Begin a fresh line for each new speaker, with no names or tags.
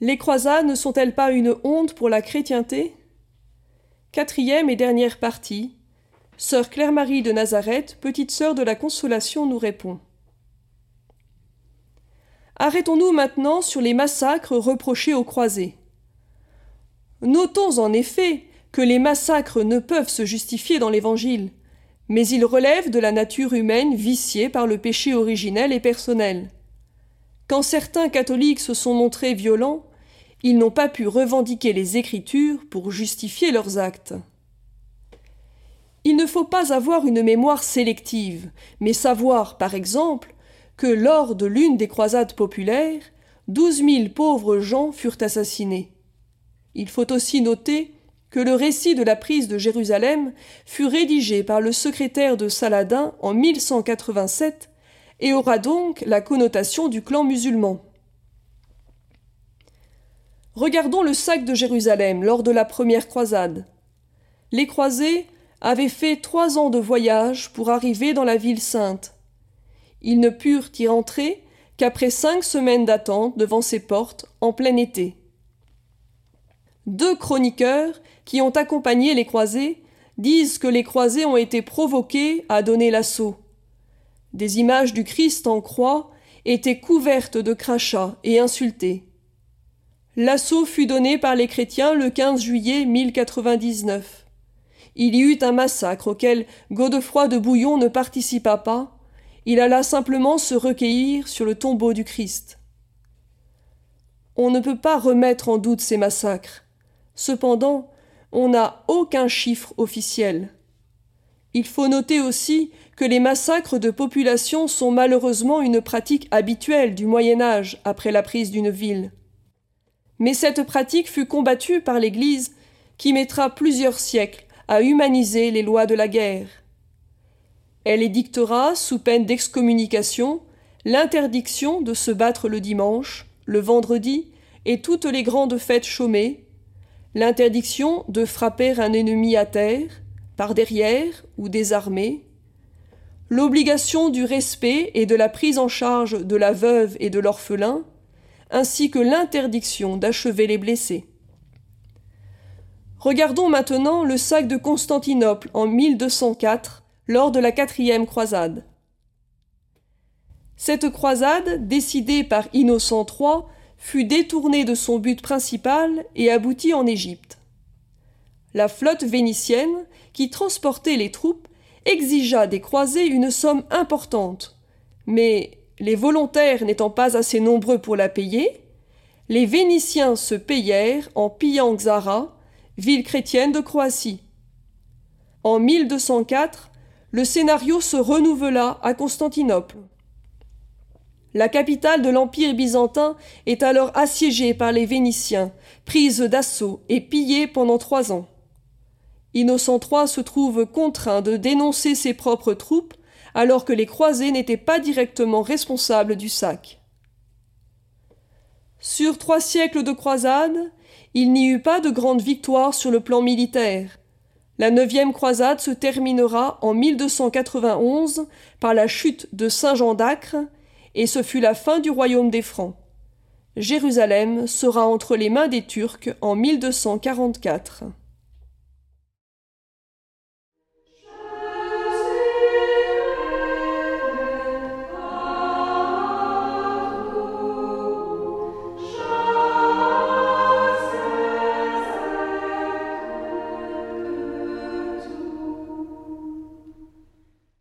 Les croisades ne sont-elles pas une honte pour la chrétienté? Quatrième et dernière partie. Sœur Claire-Marie de Nazareth, petite sœur de la Consolation, nous répond. Arrêtons-nous maintenant sur les massacres reprochés aux croisés. Notons en effet que les massacres ne peuvent se justifier dans l'Évangile, mais ils relèvent de la nature humaine viciée par le péché originel et personnel. Quand certains catholiques se sont montrés violents, ils n'ont pas pu revendiquer les Écritures pour justifier leurs actes. Il ne faut pas avoir une mémoire sélective, mais savoir, par exemple, que lors de l'une des croisades populaires, douze mille pauvres gens furent assassinés. Il faut aussi noter que le récit de la prise de Jérusalem fut rédigé par le secrétaire de Saladin en 1187 et aura donc la connotation du clan musulman. Regardons le sac de Jérusalem lors de la première croisade. Les croisés avaient fait trois ans de voyage pour arriver dans la ville sainte. Ils ne purent y entrer qu'après cinq semaines d'attente devant ses portes en plein été. Deux chroniqueurs qui ont accompagné les croisés disent que les croisés ont été provoqués à donner l'assaut. Des images du Christ en croix étaient couvertes de crachats et insultées. L'assaut fut donné par les chrétiens le 15 juillet 1099. Il y eut un massacre auquel Godefroy de Bouillon ne participa pas. Il alla simplement se recueillir sur le tombeau du Christ. On ne peut pas remettre en doute ces massacres. Cependant, on n'a aucun chiffre officiel. Il faut noter aussi que les massacres de population sont malheureusement une pratique habituelle du Moyen Âge après la prise d'une ville. Mais cette pratique fut combattue par l'Église qui mettra plusieurs siècles à humaniser les lois de la guerre. Elle édictera, sous peine d'excommunication, l'interdiction de se battre le dimanche, le vendredi et toutes les grandes fêtes chômées, l'interdiction de frapper un ennemi à terre, par derrière ou désarmé, l'obligation du respect et de la prise en charge de la veuve et de l'orphelin, ainsi que l'interdiction d'achever les blessés. Regardons maintenant le sac de Constantinople en 1204, lors de la quatrième croisade. Cette croisade, décidée par Innocent III, fut détournée de son but principal et aboutit en Égypte. La flotte vénitienne, qui transportait les troupes, exigea des croisés une somme importante, mais les volontaires n'étant pas assez nombreux pour la payer, les Vénitiens se payèrent en pillant Xara, ville chrétienne de Croatie. En 1204, le scénario se renouvela à Constantinople. La capitale de l'Empire byzantin est alors assiégée par les Vénitiens, prise d'assaut et pillée pendant trois ans. Innocent III se trouve contraint de dénoncer ses propres troupes alors que les croisés n'étaient pas directement responsables du sac. Sur trois siècles de croisades, il n'y eut pas de grande victoire sur le plan militaire. La neuvième croisade se terminera en 1291 par la chute de Saint-Jean d'Acre et ce fut la fin du royaume des Francs. Jérusalem sera entre les mains des Turcs en 1244.